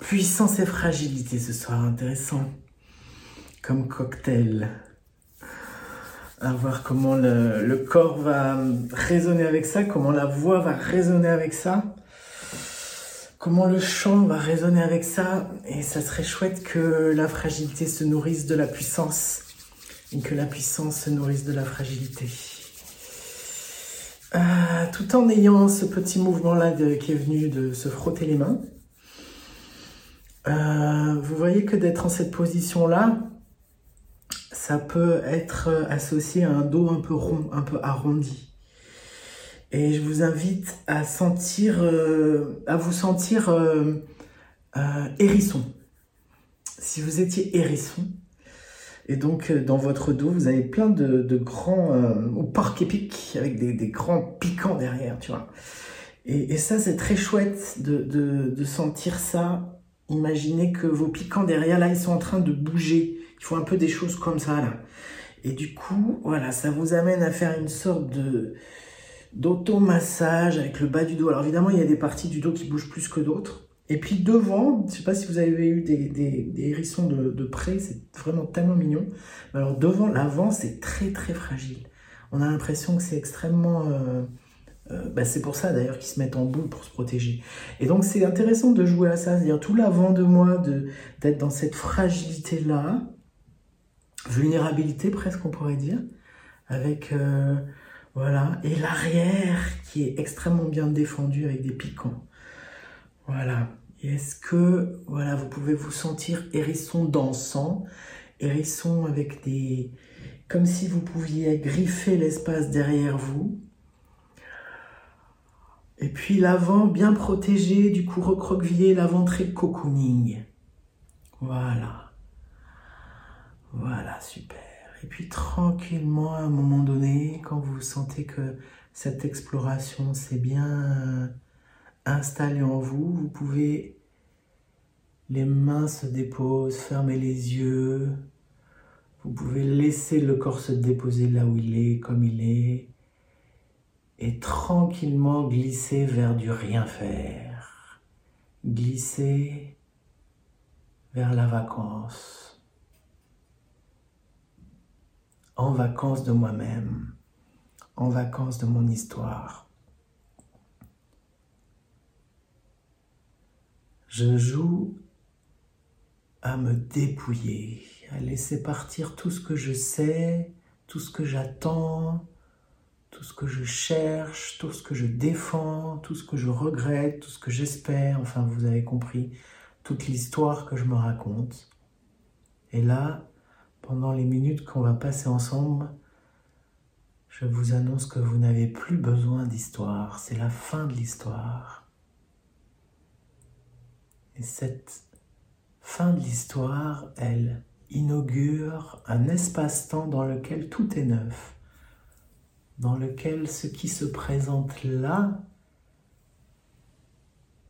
Puissance et fragilité ce soir, intéressant comme cocktail. À voir comment le, corps va résonner avec ça, comment la voix va résonner avec ça, comment le chant va résonner avec ça. Et ça serait chouette que la fragilité se nourrisse de la puissance et que la puissance se nourrisse de la fragilité. Euh, tout en ayant ce petit mouvement-là qui est venu de se frotter les mains. Euh, vous voyez que d'être en cette position-là, ça peut être associé à un dos un peu rond, un peu arrondi. Et je vous invite à sentir, euh, à vous sentir euh, hérisson. Si vous étiez hérisson, et donc dans votre dos, vous avez plein de, grands, ou porc épics, avec des, grands piquants derrière, tu vois. Et, ça, c'est très chouette de, de sentir ça imaginez que vos piquants derrière, là, ils sont en train de bouger. Ils font un peu des choses comme ça, là. Et du coup, voilà, ça vous amène à faire une sorte de d'automassage avec le bas du dos. Alors évidemment, il y a des parties du dos qui bougent plus que d'autres. Et puis devant, je ne sais pas si vous avez eu des, des, hérissons de, près, c'est vraiment tellement mignon. Mais alors devant, l'avant, c'est très très fragile. On a l'impression que c'est extrêmement... Euh, euh, bah, c'est pour ça d'ailleurs qu'ils se mettent en boule pour se protéger. Et donc c'est intéressant de jouer à ça, c'est-à-dire tout l'avant de moi, d'être dans cette fragilité-là, vulnérabilité presque on pourrait dire, avec euh, voilà, et l'arrière qui est extrêmement bien défendu avec des piquants. Voilà. Est-ce que voilà, vous pouvez vous sentir hérisson dansant, hérisson avec des comme si vous pouviez griffer l'espace derrière vous et puis l'avant bien protégé, du coup recroquevillé, l'avant très cocooning. Voilà. Voilà, super. Et puis tranquillement, à un moment donné, quand vous sentez que cette exploration s'est bien installée en vous, vous pouvez, les mains se déposent, fermer les yeux. Vous pouvez laisser le corps se déposer là où il est, comme il est et tranquillement glisser vers du rien faire, glisser vers la vacance, en vacances de moi-même, en vacances de mon histoire. Je joue à me dépouiller, à laisser partir tout ce que je sais, tout ce que j'attends, tout ce que je cherche, tout ce que je défends, tout ce que je regrette, tout ce que j'espère, enfin vous avez compris, toute l'histoire que je me raconte. Et là, pendant les minutes qu'on va passer ensemble, je vous annonce que vous n'avez plus besoin d'histoire, c'est la fin de l'histoire. Et cette fin de l'histoire, elle inaugure un espace-temps dans lequel tout est neuf dans lequel ce qui se présente là,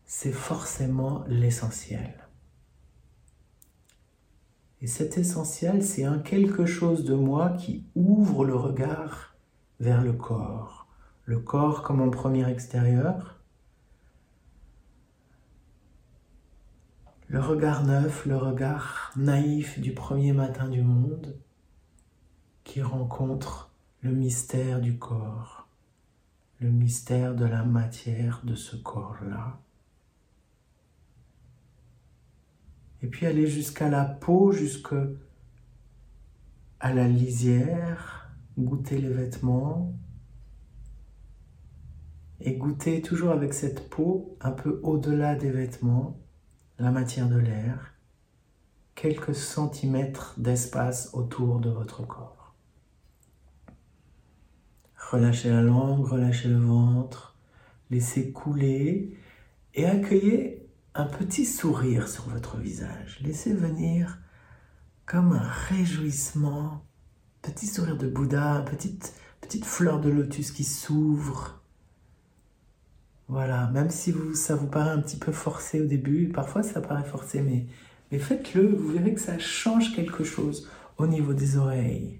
c'est forcément l'essentiel. Et cet essentiel, c'est un quelque chose de moi qui ouvre le regard vers le corps. Le corps comme un premier extérieur. Le regard neuf, le regard naïf du premier matin du monde qui rencontre le mystère du corps, le mystère de la matière de ce corps-là. Et puis aller jusqu'à la peau, jusqu'à la lisière, goûter les vêtements et goûter toujours avec cette peau un peu au-delà des vêtements, la matière de l'air, quelques centimètres d'espace autour de votre corps. Relâchez la langue, relâchez le ventre, laissez couler et accueillez un petit sourire sur votre visage. Laissez venir comme un réjouissement, petit sourire de Bouddha, petite, petite fleur de lotus qui s'ouvre. Voilà, même si vous, ça vous paraît un petit peu forcé au début, parfois ça paraît forcé, mais, mais faites-le, vous verrez que ça change quelque chose au niveau des oreilles,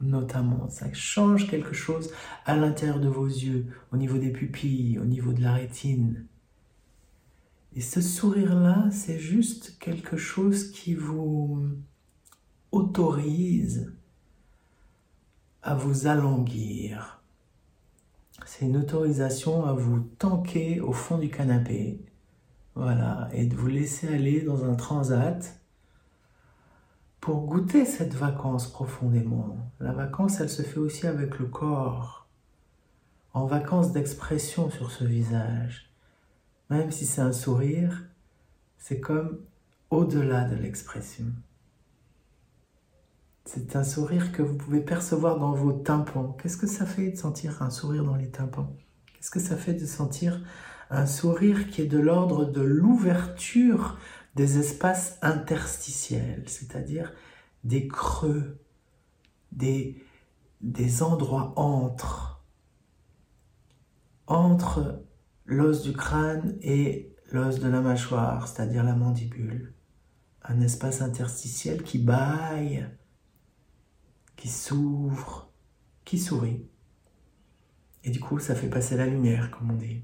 notamment. Ça change quelque chose à l'intérieur de vos yeux, au niveau des pupilles, au niveau de la rétine. Et ce sourire-là, c'est juste quelque chose qui vous autorise à vous alanguir. C'est une autorisation à vous tanker au fond du canapé. Voilà, et de vous laisser aller dans un transat pour goûter cette vacance profondément. La vacance, elle se fait aussi avec le corps, en vacances d'expression sur ce visage. Même si c'est un sourire, c'est comme au-delà de l'expression. C'est un sourire que vous pouvez percevoir dans vos tympans. Qu'est-ce que ça fait de sentir un sourire dans les tympans? Qu'est-ce que ça fait de sentir un sourire qui est de l'ordre de l'ouverture des espaces interstitiels, c'est-à-dire des creux, des, endroits entre, entre l'os du crâne et l'os de la mâchoire, c'est-à-dire la mandibule. Un espace interstitiel qui baille, qui s'ouvre, qui sourit. Et du coup, ça fait passer la lumière, comme on dit.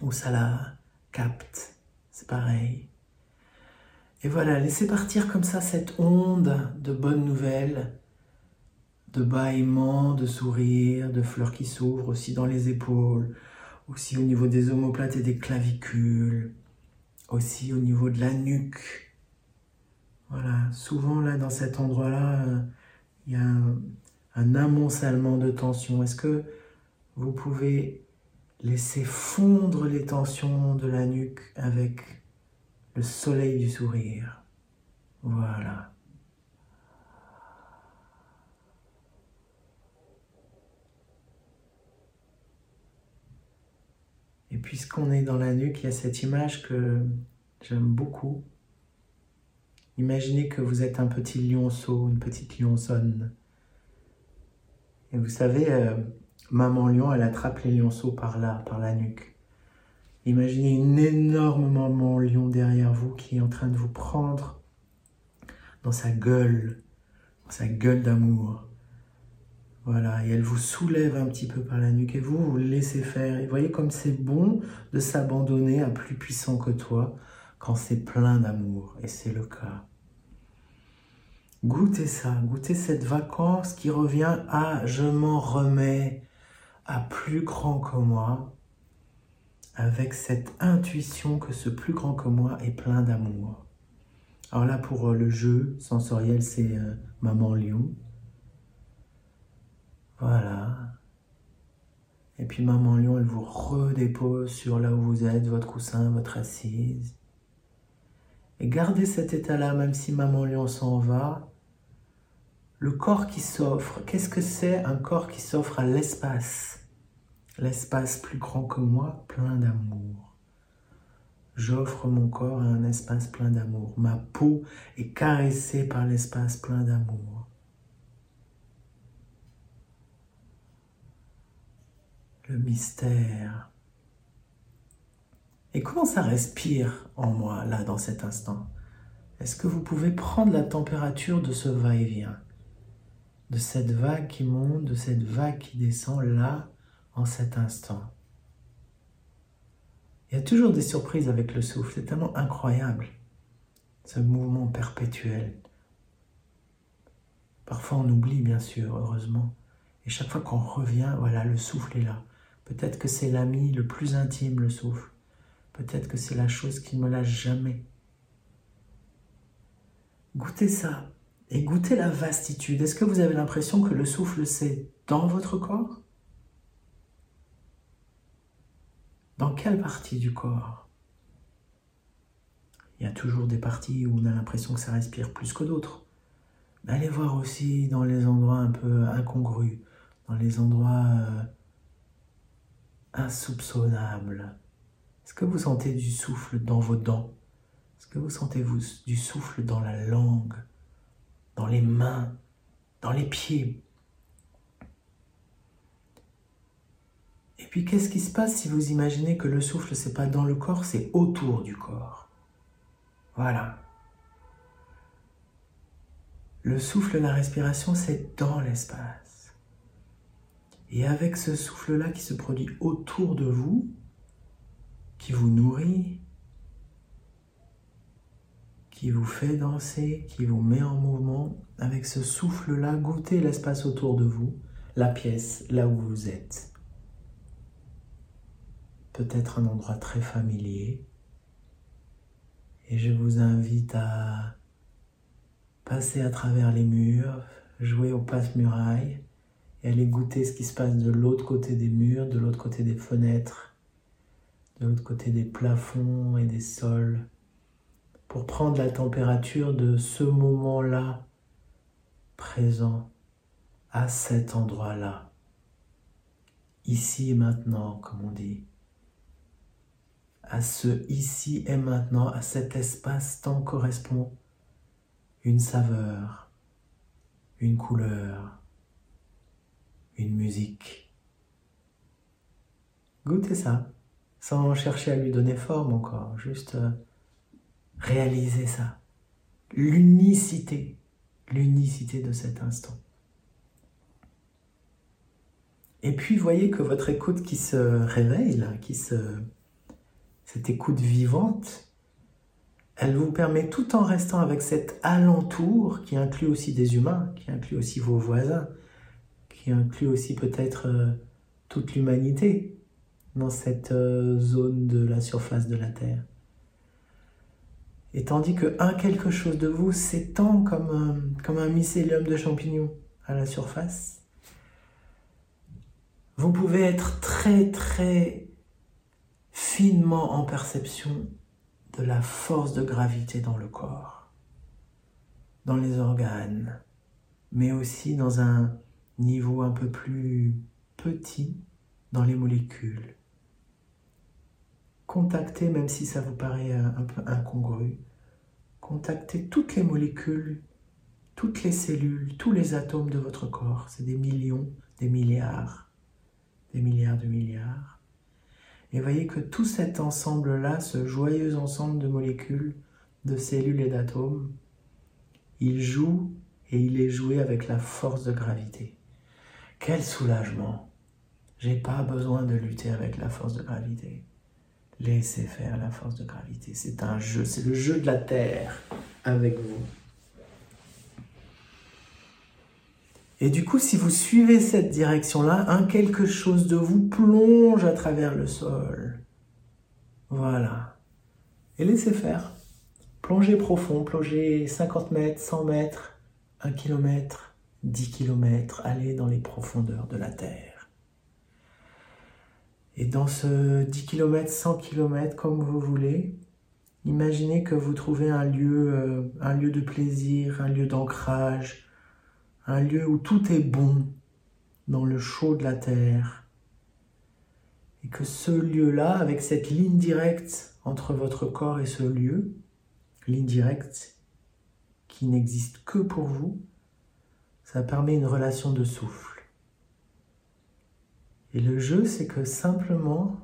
Ou ça la capte. C'est pareil. Et voilà, laissez partir comme ça cette onde de bonnes nouvelles, de bâillements, de sourires, de fleurs qui s'ouvrent aussi dans les épaules, aussi au niveau des omoplates et des clavicules, aussi au niveau de la nuque. Voilà, souvent là dans cet endroit-là, il y a un, amoncellement de tension. Est-ce que vous pouvez laisser fondre les tensions de la nuque avec le soleil du sourire. Voilà. Et puisqu'on est dans la nuque, il y a cette image que j'aime beaucoup. Imaginez que vous êtes un petit lionceau, une petite lionçonne. Et vous savez, euh, maman lion, elle attrape les lionceaux par là, par la nuque. Imaginez une énorme maman lion derrière vous qui est en train de vous prendre dans sa gueule, dans sa gueule d'amour. Voilà, et elle vous soulève un petit peu par la nuque et vous, vous laissez faire. Et voyez comme c'est bon de s'abandonner à plus puissant que toi quand c'est plein d'amour. Et c'est le cas. Goûtez ça, goûtez cette vacance qui revient à je m'en remets à plus grand que moi avec cette intuition que ce plus grand que moi est plein d'amour. Alors là, pour euh, le jeu sensoriel, c'est euh, Maman Lion. Voilà. Et puis Maman Lion, elle vous redépose sur là où vous êtes, votre coussin, votre assise. Et gardez cet état-là, même si Maman Lion s'en va. Le corps qui s'offre, qu'est-ce que c'est un corps qui s'offre à l'espace? L'espace plus grand que moi, plein d'amour. J'offre mon corps à un espace plein d'amour. Ma peau est caressée par l'espace plein d'amour. Le mystère. Et comment ça respire en moi, là, dans cet instant? Est-ce que vous pouvez prendre la température de ce va-et-vient? De cette vague qui monte, de cette vague qui descend, là, en cet instant. Il y a toujours des surprises avec le souffle, c'est tellement incroyable, ce mouvement perpétuel. Parfois on oublie, bien sûr, heureusement. Et chaque fois qu'on revient, voilà, le souffle est là. Peut-être que c'est l'ami le plus intime, le souffle. Peut-être que c'est la chose qui ne me lâche jamais. Goûtez ça et goûtez la vastitude. Est-ce que vous avez l'impression que le souffle, c'est dans votre corps? Dans quelle partie du corps? Il y a toujours des parties où on a l'impression que ça respire plus que d'autres. Mais allez voir aussi dans les endroits un peu incongrus, dans les endroits euh, insoupçonnables. Est-ce que vous sentez du souffle dans vos dents? Est-ce que vous sentez vous, du souffle dans la langue, dans les mains, dans les pieds? Et puis qu'est-ce qui se passe si vous imaginez que le souffle, c'est pas dans le corps, c'est autour du corps? Voilà. Le souffle, la respiration, c'est dans l'espace. Et avec ce souffle-là qui se produit autour de vous, qui vous nourrit, qui vous fait danser, qui vous met en mouvement. Avec ce souffle-là, goûtez l'espace autour de vous, la pièce, là où vous êtes. Peut-être un endroit très familier. Et je vous invite à passer à travers les murs, jouer au passe-muraille et aller goûter ce qui se passe de l'autre côté des murs, de l'autre côté des fenêtres, de l'autre côté des plafonds et des sols, pour prendre la température de ce moment-là présent à cet endroit-là, ici et maintenant, comme on dit, à ce ici et maintenant, à cet espace-temps correspond une saveur, une couleur, une musique. Goûtez ça, sans chercher à lui donner forme encore, juste euh, réaliser ça. L'unicité, l'unicité de cet instant. Et puis voyez que votre écoute qui se réveille, qui se, cette écoute vivante, elle vous permet, tout en restant avec cet alentour qui inclut aussi des humains, qui inclut aussi vos voisins, qui inclut aussi peut-être euh, toute l'humanité dans cette euh, zone de la surface de la Terre. Et tandis que un quelque chose de vous s'étend comme un, comme un mycélium de champignons à la surface, vous pouvez être très très finement en perception de la force de gravité dans le corps, dans les organes, mais aussi dans un niveau un peu plus petit dans les molécules. Contactez, même si ça vous paraît un peu incongru, contactez toutes les molécules, toutes les cellules, tous les atomes de votre corps. C'est des millions, des milliards, des milliards de milliards. Et voyez que tout cet ensemble-là, ce joyeux ensemble de molécules, de cellules et d'atomes, il joue et il est joué avec la force de gravité. Quel soulagement J'ai pas besoin de lutter avec la force de gravité. Laissez faire la force de gravité. C'est un jeu, c'est le jeu de la Terre avec vous. Et du coup, si vous suivez cette direction-là, un quelque chose de vous plonge à travers le sol. Voilà. Et laissez faire. Plongez profond, plongez 50 mètres, 100 mètres, 1 km, 10 km, allez dans les profondeurs de la Terre. Et dans ce 10 km, 100 km, comme vous voulez, imaginez que vous trouvez un lieu, euh, un lieu de plaisir, un lieu d'ancrage, un lieu où tout est bon dans le chaud de la terre. Et que ce lieu-là, avec cette ligne directe entre votre corps et ce lieu, ligne directe qui n'existe que pour vous, ça permet une relation de souffle. Et le jeu, c'est que simplement,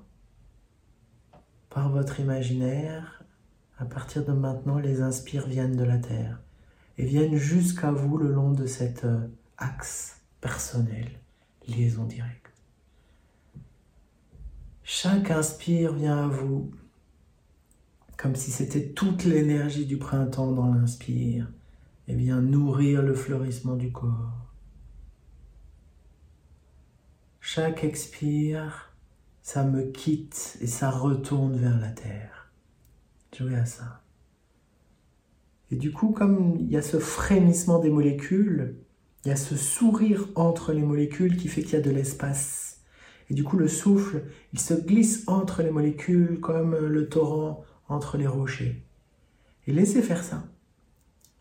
par votre imaginaire, à partir de maintenant, les inspires viennent de la terre et viennent jusqu'à vous le long de cet euh, axe personnel, liaison directe. Chaque inspire vient à vous comme si c'était toute l'énergie du printemps dans l'inspire et vient nourrir le fleurissement du corps. Chaque expire, ça me quitte et ça retourne vers la terre. Jouez à ça. Et du coup, comme il y a ce frémissement des molécules, il y a ce sourire entre les molécules qui fait qu'il y a de l'espace. Et du coup, le souffle, il se glisse entre les molécules comme le torrent entre les rochers. Et laissez faire ça.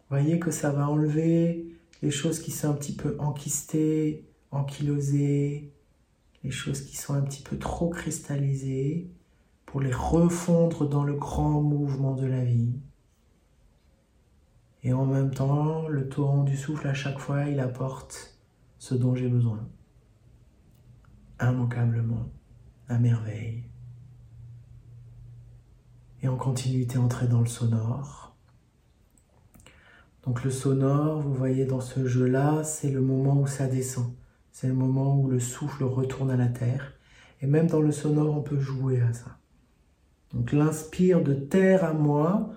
Voyez que ça va enlever les choses qui sont un petit peu enquistées, ankylosées, les choses qui sont un petit peu trop cristallisées, pour les refondre dans le grand mouvement de la vie. Et en même temps, le torrent du souffle, à chaque fois, il apporte ce dont j'ai besoin. Immanquablement, à merveille. Et en continuité, entrer dans le sonore. Donc le sonore, vous voyez dans ce jeu-là, c'est le moment où ça descend. C'est le moment où le souffle retourne à la terre. Et même dans le sonore, on peut jouer à ça. Donc l'inspire de terre à moi,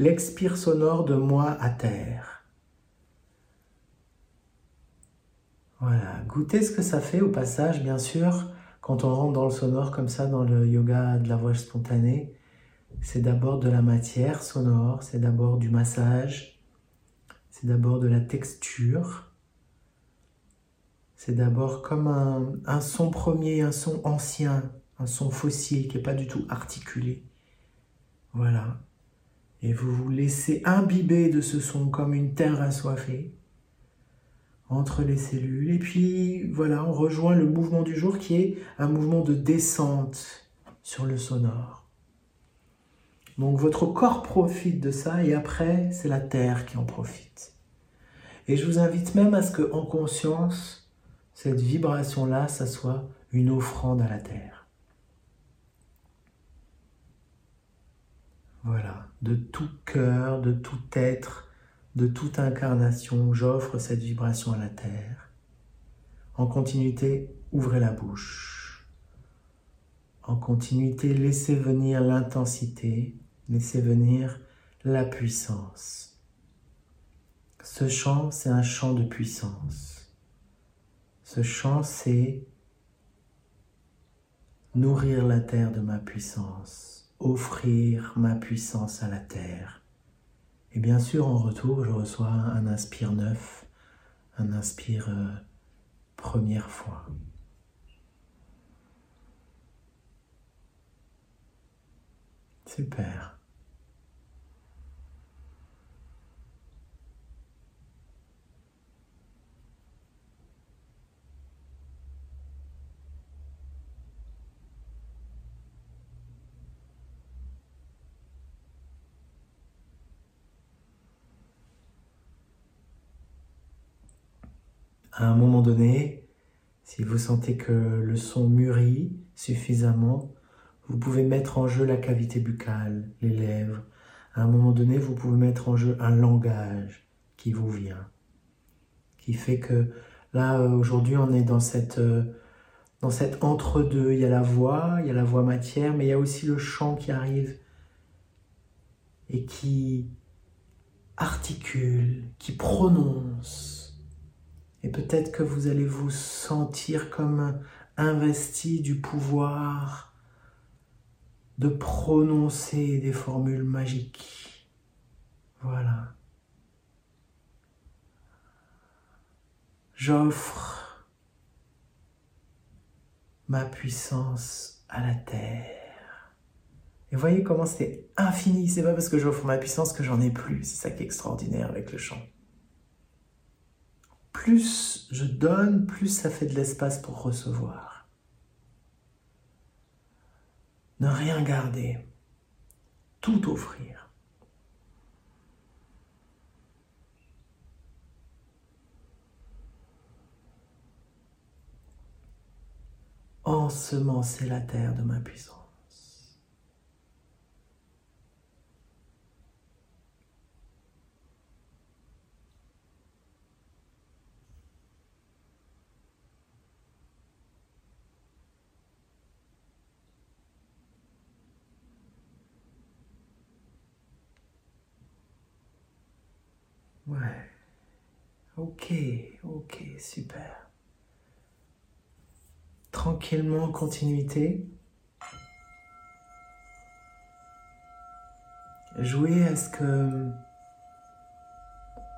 l'expire sonore de moi à terre. Voilà, goûtez ce que ça fait au passage, bien sûr, quand on rentre dans le sonore comme ça, dans le yoga de la voix spontanée. C'est d'abord de la matière sonore, c'est d'abord du massage, c'est d'abord de la texture, c'est d'abord comme un, son premier, un son ancien, un son fossile qui n'est pas du tout articulé. Voilà. Et vous vous laissez imbiber de ce son comme une terre assoiffée entre les cellules. Et puis voilà, on rejoint le mouvement du jour qui est un mouvement de descente sur le sonore. Donc votre corps profite de ça et après c'est la terre qui en profite. Et je vous invite même à ce que en conscience, cette vibration-là, ça soit une offrande à la terre. Voilà, de tout cœur, de tout être, de toute incarnation, j'offre cette vibration à la terre. En continuité, ouvrez la bouche. En continuité, laissez venir l'intensité, laissez venir la puissance. Ce chant, c'est un chant de puissance. Ce chant, c'est nourrir la terre de ma puissance offrir ma puissance à la terre. Et bien sûr, en retour, je reçois un inspire neuf, un inspire euh, première fois. Super. À un moment donné, si vous sentez que le son mûrit suffisamment, vous pouvez mettre en jeu la cavité buccale, les lèvres. À un moment donné, vous pouvez mettre en jeu un langage qui vous vient, qui fait que là, aujourd'hui, on est dans cette, dans cette entre-deux. Il y a la voix, il y a la voix matière, mais il y a aussi le chant qui arrive et qui articule, qui prononce et peut-être que vous allez vous sentir comme investi du pouvoir de prononcer des formules magiques. Voilà. J'offre ma puissance à la terre. Et voyez comment c'est infini. C'est pas parce que j'offre ma puissance que j'en ai plus. C'est ça qui est extraordinaire avec le chant plus je donne, plus ça fait de l'espace pour recevoir. Ne rien garder, tout offrir. Ensemencer la terre de ma puissance. Ouais. Ok, ok, super. Tranquillement, continuité. Jouez à ce que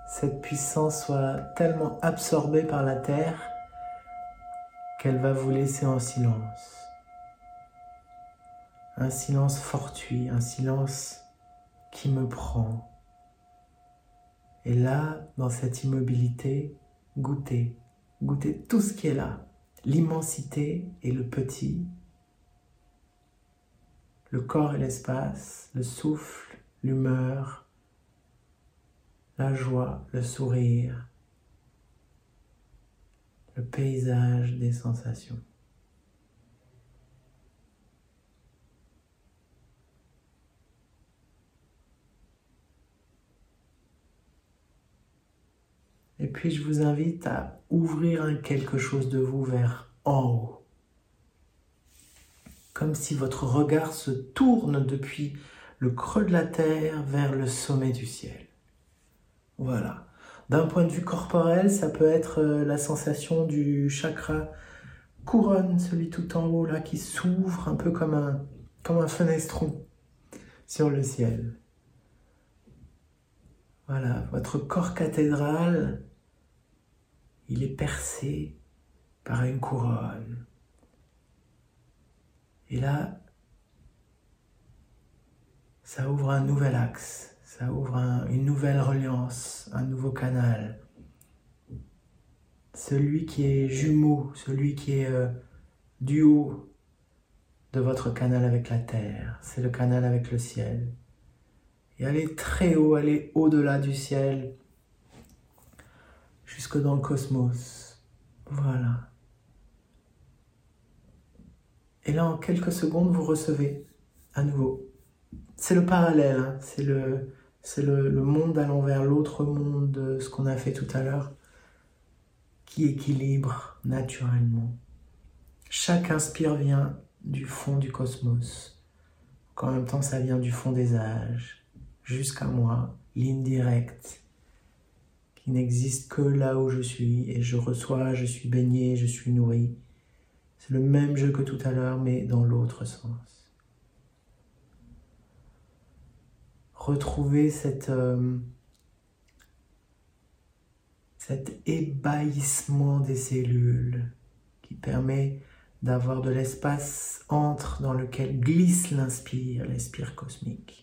cette puissance soit tellement absorbée par la terre qu'elle va vous laisser en silence. Un silence fortuit, un silence qui me prend. Et là, dans cette immobilité, goûtez, goûtez tout ce qui est là, l'immensité et le petit, le corps et l'espace, le souffle, l'humeur, la joie, le sourire, le paysage des sensations. Et puis je vous invite à ouvrir quelque chose de vous vers en haut. Comme si votre regard se tourne depuis le creux de la terre vers le sommet du ciel. Voilà. D'un point de vue corporel, ça peut être euh, la sensation du chakra couronne, celui tout en haut là, qui s'ouvre un peu comme un, comme un fenestron sur le ciel. Voilà, votre corps cathédral, il est percé par une couronne. Et là, ça ouvre un nouvel axe, ça ouvre une nouvelle reliance, un nouveau canal. Celui qui est jumeau, celui qui est euh, du haut de votre canal avec la terre, c'est le canal avec le ciel. Et aller très haut, aller au-delà du ciel, jusque dans le cosmos. Voilà. Et là, en quelques secondes, vous recevez à nouveau c'est le parallèle, hein. c'est le, c'est le, monde allant vers l'autre monde de ce qu'on a fait tout à l'heure, qui équilibre naturellement. Chaque inspire vient du fond du cosmos, qu'en même temps ça vient du fond des âges, jusqu'à moi, ligne directe, qui n'existe que là où je suis, et je reçois, je suis baigné, je suis nourri. C'est le même jeu que tout à l'heure, mais dans l'autre sens. retrouver cette, euh, cet ébahissement des cellules qui permet d'avoir de l'espace entre dans lequel glisse l'inspire, l'inspire cosmique.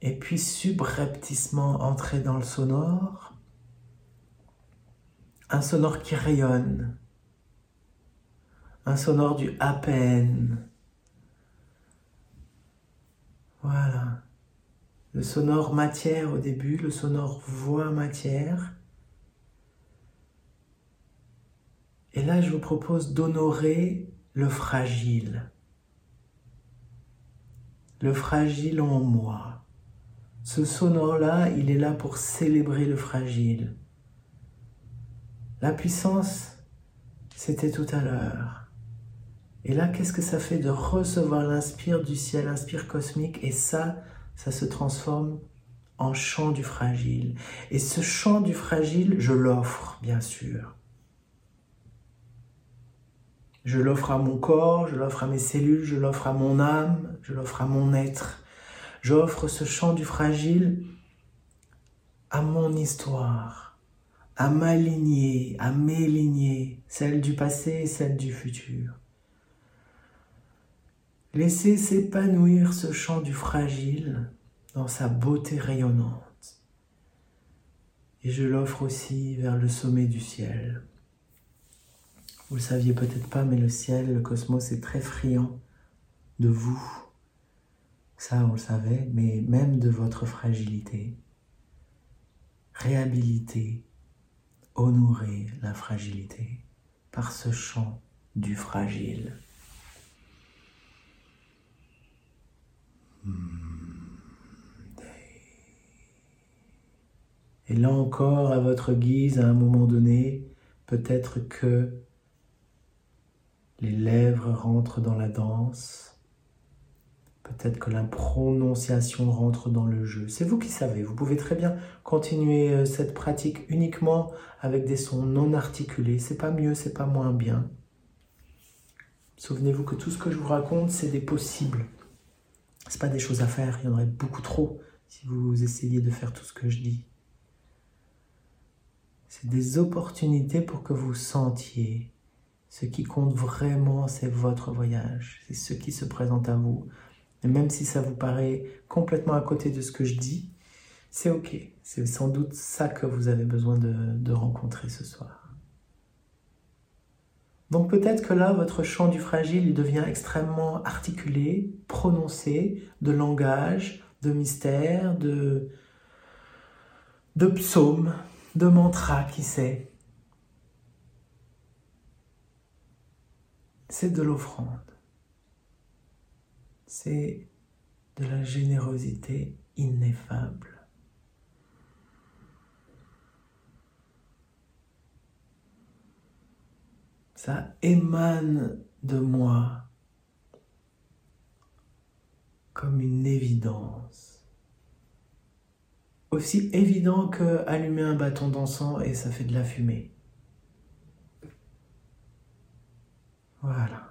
Et puis subrepticement entrer dans le sonore, un sonore qui rayonne, un sonore du à peine, voilà. Le sonore matière au début, le sonore voix matière. Et là, je vous propose d'honorer le fragile. Le fragile en moi. Ce sonore-là, il est là pour célébrer le fragile. La puissance, c'était tout à l'heure. Et là, qu'est-ce que ça fait de recevoir l'inspire du ciel, l'inspire cosmique Et ça, ça se transforme en chant du fragile. Et ce chant du fragile, je l'offre, bien sûr. Je l'offre à mon corps, je l'offre à mes cellules, je l'offre à mon âme, je l'offre à mon être. J'offre ce chant du fragile à mon histoire, à ma lignée, à mes lignées, celle du passé et celle du futur. Laissez s'épanouir ce chant du fragile dans sa beauté rayonnante. Et je l'offre aussi vers le sommet du ciel. Vous le saviez peut-être pas, mais le ciel, le cosmos est très friand de vous. Ça, on le savait, mais même de votre fragilité. Réhabiliter, honorer la fragilité par ce chant du fragile. Et là encore, à votre guise, à un moment donné, peut-être que les lèvres rentrent dans la danse, peut-être que la prononciation rentre dans le jeu. C'est vous qui savez, vous pouvez très bien continuer euh, cette pratique uniquement avec des sons non articulés. C'est pas mieux, c'est pas moins bien. Souvenez-vous que tout ce que je vous raconte, c'est des possibles. C'est pas des choses à faire, il y en aurait beaucoup trop si vous essayez de faire tout ce que je dis. C'est des opportunités pour que vous sentiez. Ce qui compte vraiment, c'est votre voyage, c'est ce qui se présente à vous. Et même si ça vous paraît complètement à côté de ce que je dis, c'est ok. C'est sans doute ça que vous avez besoin de, rencontrer ce soir. Donc peut-être que là, votre chant du fragile, il devient extrêmement articulé, prononcé, de langage, de mystère, de, de psaume, de mantra, qui sait. C'est de l'offrande. C'est de la générosité ineffable. Ça émane de moi comme une évidence. Aussi évident que allumer un bâton d'encens et ça fait de la fumée. Voilà.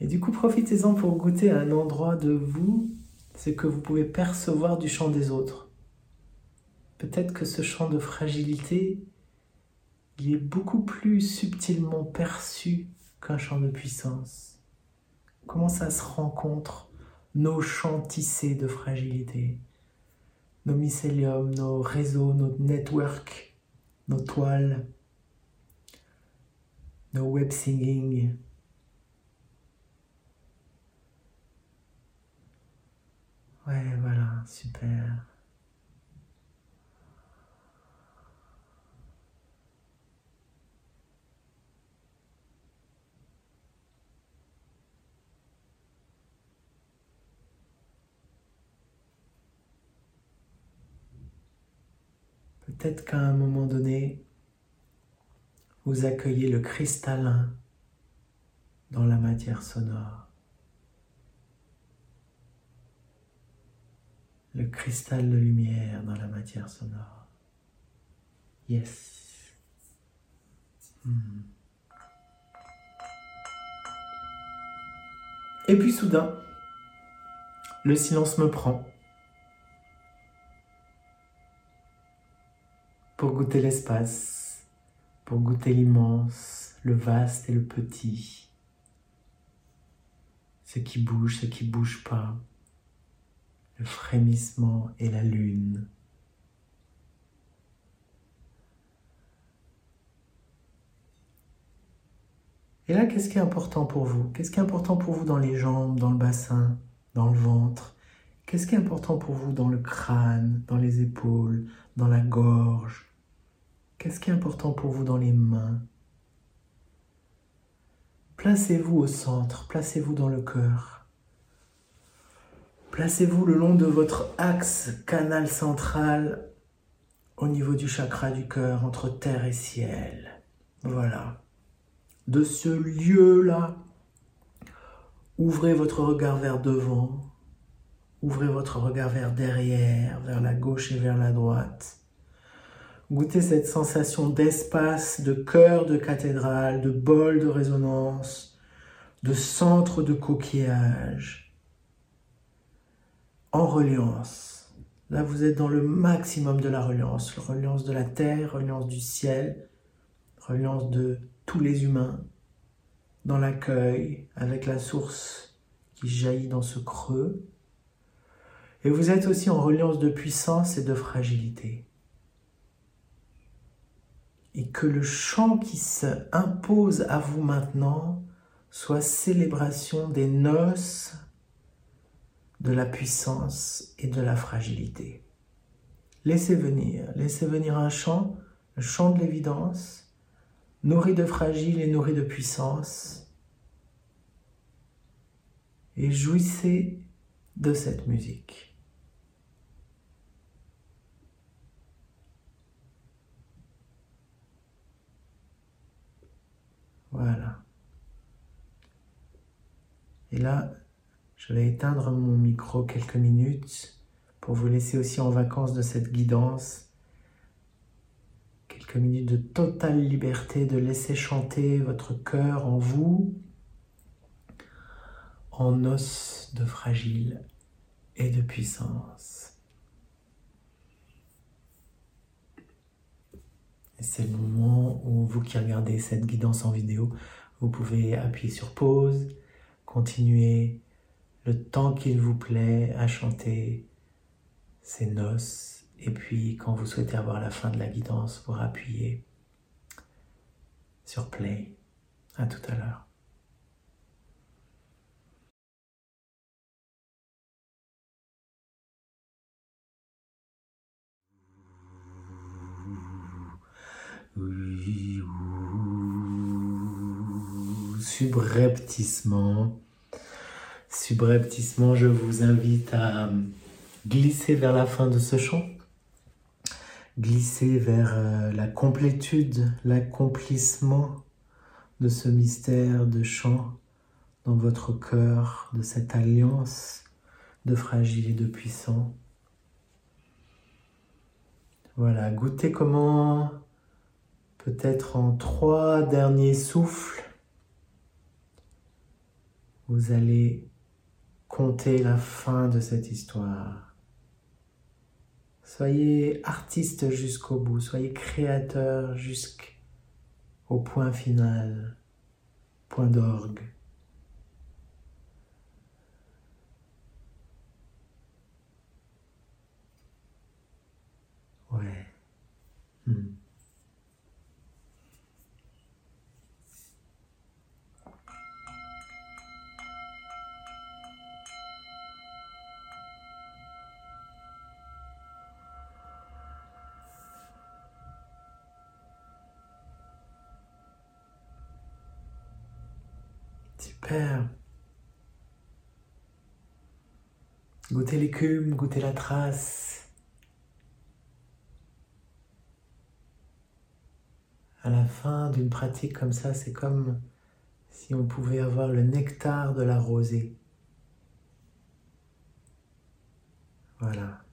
Et du coup, profitez-en pour goûter à un endroit de vous, ce que vous pouvez percevoir du chant des autres. Peut-être que ce chant de fragilité, il est beaucoup plus subtilement perçu qu'un chant de puissance. Comment ça se rencontre nos chants tissés de fragilité, nos mycéliums, nos réseaux, nos networks, nos toiles, nos web singing. Ouais, voilà, super. Peut-être qu'à un moment donné, vous accueillez le cristallin dans la matière sonore. Le cristal de lumière dans la matière sonore. Yes. Hmm. Et puis soudain, le silence me prend. pour goûter l'espace, pour goûter l'immense, le vaste et le petit, ce qui bouge, ce qui bouge pas, le frémissement et la lune. Et là, qu'est-ce qui est important pour vous? Qu'est-ce qui est important pour vous dans les jambes, dans le bassin, dans le ventre? Qu'est-ce qui est important pour vous dans le crâne, dans les épaules, dans la gorge? Qu'est-ce qui est important pour vous dans les mains? Placez-vous au centre, placez-vous dans le cœur. Placez-vous le long de votre axe canal central au niveau du chakra du cœur entre terre et ciel. Voilà. De ce lieu-là, ouvrez votre regard vers devant, ouvrez votre regard vers derrière, vers la gauche et vers la droite. Goûtez cette sensation d'espace, de cœur de cathédrale, de bol de résonance, de centre de coquillage. En reliance. Là, vous êtes dans le maximum de la reliance. Reliance de la terre, reliance du ciel, reliance de tous les humains. Dans l'accueil, avec la source qui jaillit dans ce creux. Et vous êtes aussi en reliance de puissance et de fragilité et que le chant qui se impose à vous maintenant soit célébration des noces de la puissance et de la fragilité. Laissez venir, laissez venir un chant, le chant de l'évidence, nourri de fragile et nourri de puissance, et jouissez de cette musique. Voilà. Et là, je vais éteindre mon micro quelques minutes pour vous laisser aussi en vacances de cette guidance. Quelques minutes de totale liberté, de laisser chanter votre cœur en vous, en os de fragile et de puissance. c'est le moment où vous qui regardez cette guidance en vidéo, vous pouvez appuyer sur pause, continuer le temps qu'il vous plaît à chanter ces noces. Et puis quand vous souhaitez avoir la fin de la guidance, vous appuyez sur play. À tout à l'heure. Subrepticement. Subrepticement, je vous invite à glisser vers la fin de ce chant. Glisser vers euh, la complétude, l'accomplissement de ce mystère de chant dans votre cœur de cette alliance de fragile et de puissant. Voilà, goûtez comment peut-être en trois derniers souffles, vous allez compter la fin de cette histoire. Soyez artiste jusqu'au bout, soyez créateur jusqu'au point final, point d'orgue. Ouais. Hmm. Super. Goûtez l'écume, goûtez la trace. À la fin d'une pratique comme ça, c'est comme si on pouvait avoir le nectar de la rosée. Voilà.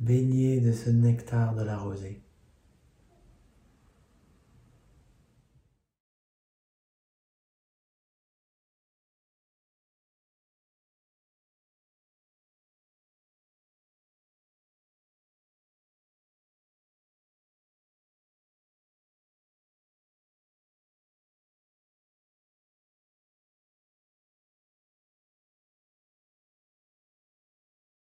Baigné de ce nectar de la rosée.